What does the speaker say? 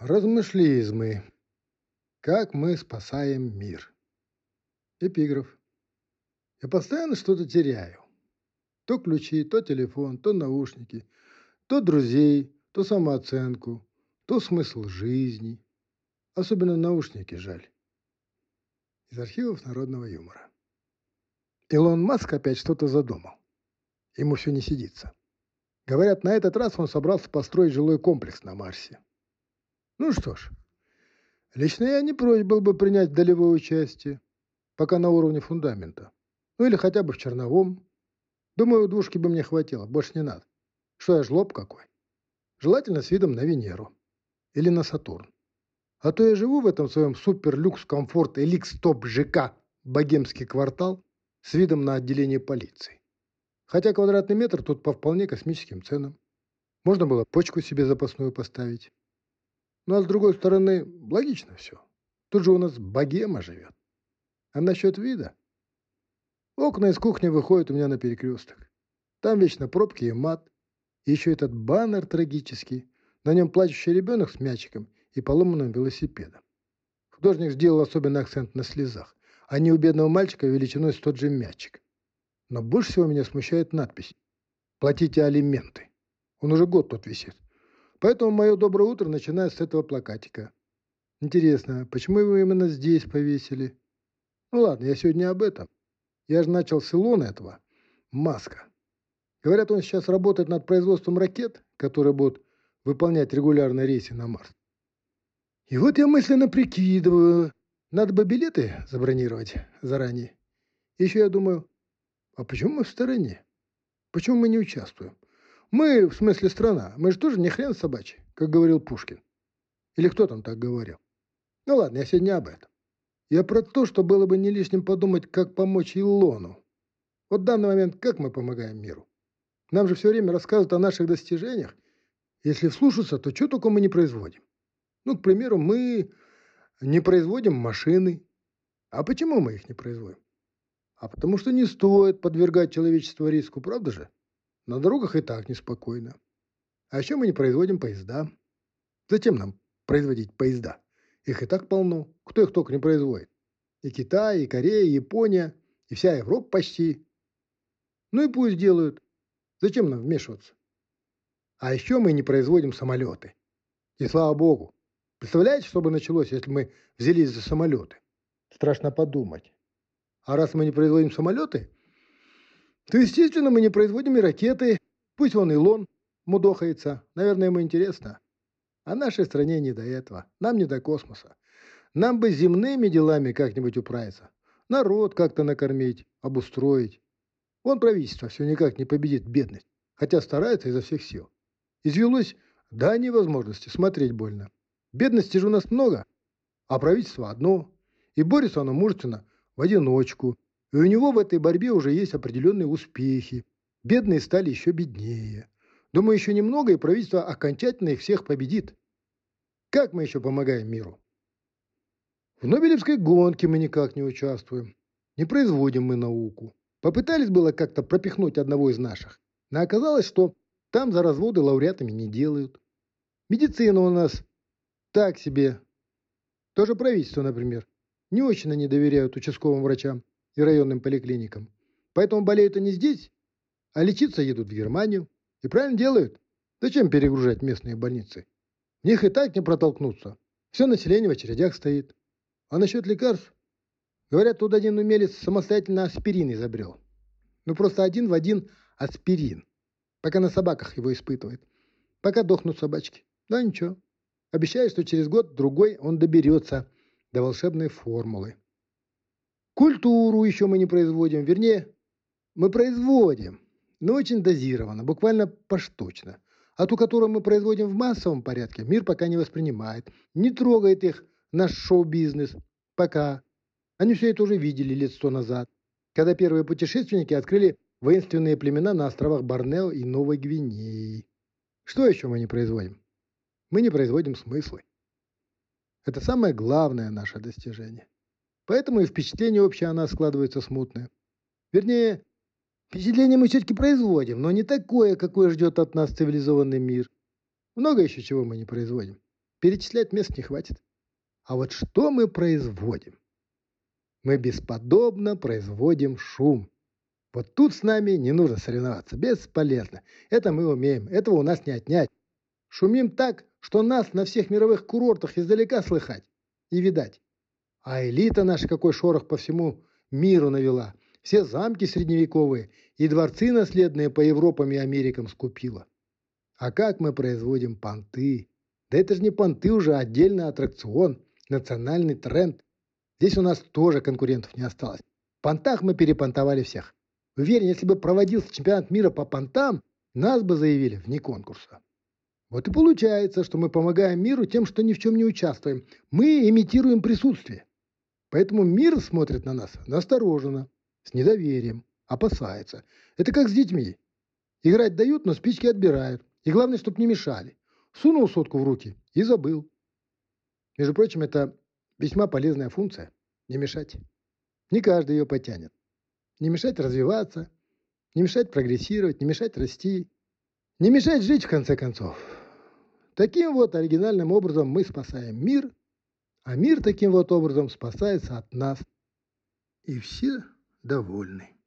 Размышлизмы. Как мы спасаем мир. Эпиграф. Я постоянно что-то теряю. То ключи, то телефон, то наушники, то друзей, то самооценку, то смысл жизни. Особенно наушники жаль. Из архивов народного юмора. Илон Маск опять что-то задумал. Ему все не сидится. Говорят, на этот раз он собрался построить жилой комплекс на Марсе. Ну что ж, лично я не прочь был бы принять долевое участие, пока на уровне фундамента. Ну или хотя бы в черновом. Думаю, двушки бы мне хватило, больше не надо. Что я жлоб какой? Желательно с видом на Венеру. Или на Сатурн. А то я живу в этом своем супер-люкс комфорт эликс топ ЖК богемский квартал с видом на отделение полиции. Хотя квадратный метр тут по вполне космическим ценам. Можно было почку себе запасную поставить. Ну а с другой стороны, логично все. Тут же у нас богема живет. А насчет вида? Окна из кухни выходят у меня на перекресток. Там вечно пробки и мат. И еще этот баннер трагический. На нем плачущий ребенок с мячиком и поломанным велосипедом. Художник сделал особенный акцент на слезах, не у бедного мальчика величиной с тот же мячик. Но больше всего меня смущает надпись «Платите алименты». Он уже год тут висит. Поэтому мое доброе утро начинается с этого плакатика. Интересно, почему его именно здесь повесили? Ну ладно, я сегодня об этом. Я же начал с Илона этого. Маска. Говорят, он сейчас работает над производством ракет, которые будут выполнять регулярные рейсы на Марс. И вот я мысленно прикидываю, надо бы билеты забронировать заранее. Еще я думаю, а почему мы в стороне? Почему мы не участвуем? Мы, в смысле страна, мы же тоже не хрен собачий, как говорил Пушкин. Или кто там так говорил? Ну ладно, я сегодня об этом. Я про то, что было бы не лишним подумать, как помочь Илону. Вот в данный момент как мы помогаем миру? Нам же все время рассказывают о наших достижениях. Если вслушаться, то что только мы не производим. Ну, к примеру, мы не производим машины. А почему мы их не производим? А потому что не стоит подвергать человечество риску, правда же? На дорогах и так неспокойно. А еще мы не производим поезда. Зачем нам производить поезда? Их и так полно. Кто их только не производит. И Китай, и Корея, и Япония, и вся Европа почти. Ну и пусть делают. Зачем нам вмешиваться? А еще мы не производим самолеты. И слава богу. Представляете, что бы началось, если мы взялись за самолеты? Страшно подумать. А раз мы не производим самолеты, то, естественно, мы не производим и ракеты. Пусть он Илон мудохается. Наверное, ему интересно. А нашей стране не до этого. Нам не до космоса. Нам бы земными делами как-нибудь управиться. Народ как-то накормить, обустроить. Вон правительство все никак не победит бедность, хотя старается изо всех сил. Извелось до невозможности, смотреть больно. Бедности же у нас много, а правительство одно. И борется оно мужественно в одиночку, и у него в этой борьбе уже есть определенные успехи. Бедные стали еще беднее. Думаю, еще немного, и правительство окончательно их всех победит. Как мы еще помогаем миру? В Нобелевской гонке мы никак не участвуем. Не производим мы науку. Попытались было как-то пропихнуть одного из наших. Но оказалось, что там за разводы лауреатами не делают. Медицина у нас так себе. Тоже правительство, например. Не очень они доверяют участковым врачам и районным поликлиникам. Поэтому болеют они здесь, а лечиться едут в Германию. И правильно делают. Зачем перегружать местные больницы? В них и так не протолкнуться. Все население в очередях стоит. А насчет лекарств? Говорят, тут один умелец самостоятельно аспирин изобрел. Ну просто один в один аспирин. Пока на собаках его испытывает. Пока дохнут собачки. Да ничего. Обещаю, что через год-другой он доберется до волшебной формулы. Культуру еще мы не производим, вернее, мы производим, но очень дозированно, буквально поштучно. А ту, которую мы производим в массовом порядке, мир пока не воспринимает, не трогает их наш шоу-бизнес. Пока. Они все это уже видели лет сто назад, когда первые путешественники открыли воинственные племена на островах Борнео и Новой Гвинеи. Что еще мы не производим? Мы не производим смыслы. Это самое главное наше достижение. Поэтому и впечатление общее о нас складывается смутное. Вернее, впечатление мы все-таки производим, но не такое, какое ждет от нас цивилизованный мир. Много еще чего мы не производим. Перечислять мест не хватит. А вот что мы производим? Мы бесподобно производим шум. Вот тут с нами не нужно соревноваться, бесполезно. Это мы умеем, этого у нас не отнять. Шумим так, что нас на всех мировых курортах издалека слыхать и видать. А элита наша какой шорох по всему миру навела. Все замки средневековые и дворцы наследные по Европам и Америкам скупила. А как мы производим понты? Да это же не понты уже, а отдельный аттракцион, национальный тренд. Здесь у нас тоже конкурентов не осталось. В понтах мы перепонтовали всех. Уверен, если бы проводился чемпионат мира по понтам, нас бы заявили вне конкурса. Вот и получается, что мы помогаем миру тем, что ни в чем не участвуем. Мы имитируем присутствие. Поэтому мир смотрит на нас настороженно, с недоверием, опасается. Это как с детьми. Играть дают, но спички отбирают. И главное, чтобы не мешали. Сунул сотку в руки и забыл. Между прочим, это весьма полезная функция – не мешать. Не каждый ее потянет. Не мешать развиваться, не мешать прогрессировать, не мешать расти, не мешать жить в конце концов. Таким вот оригинальным образом мы спасаем мир, а мир таким вот образом спасается от нас. И все довольны.